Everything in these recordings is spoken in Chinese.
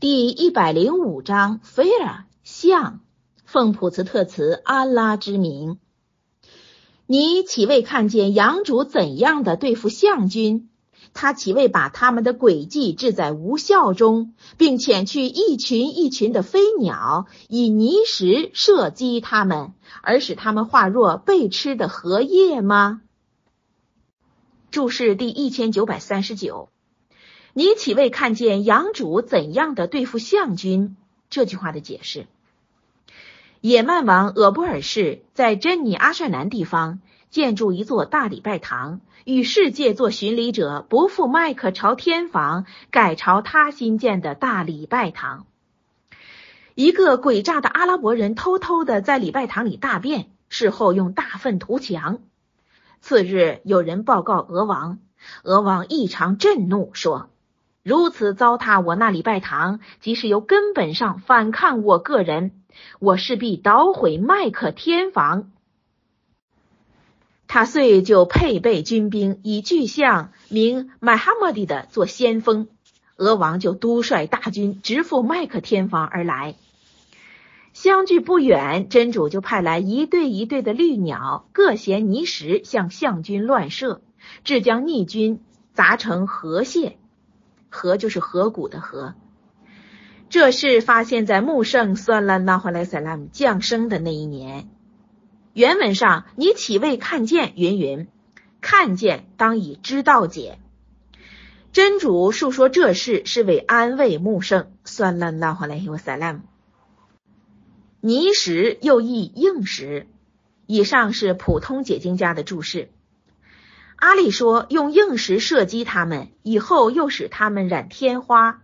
第一百零五章，菲尔象，奉普茨特茨阿拉之名，你岂未看见养主怎样的对付象军？他岂未把他们的诡计置在无效中，并遣去一群一群的飞鸟，以泥石射击他们，而使他们化若被吃的荷叶吗？注释第一千九百三十九。你岂未看见杨主怎样的对付项军？这句话的解释：野蛮王俄布尔氏在珍妮阿帅南地方建筑一座大礼拜堂，与世界做巡礼者不负麦克朝天房，改朝他新建的大礼拜堂。一个诡诈的阿拉伯人偷偷的在礼拜堂里大便，事后用大粪涂墙。次日，有人报告俄王，俄王异常震怒，说。如此糟蹋我那礼拜堂，即是由根本上反抗我个人，我势必捣毁麦克天房。他遂就配备军兵，以巨象名麦哈默迪的做先锋。俄王就督率大军直赴麦克天房而来。相距不远，真主就派来一对一对的绿鸟，各衔泥石向象军乱射，致将逆军砸成河蟹。河就是河谷的河。这事发现在穆圣算拉拉哈莱塞拉姆降生的那一年。原文上，你岂未看见？云云，看见当以知道解。真主述说这事是为安慰穆圣算拉拉哈莱塞拉姆。泥石又译硬石。以上是普通解经家的注释。阿里说：“用硬石射击他们，以后又使他们染天花。”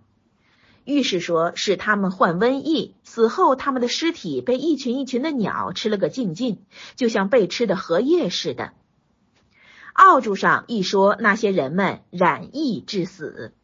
御史说：“使他们患瘟疫，死后他们的尸体被一群一群的鸟吃了个净净，就像被吃的荷叶似的。”奥著上一说那些人们染疫致死。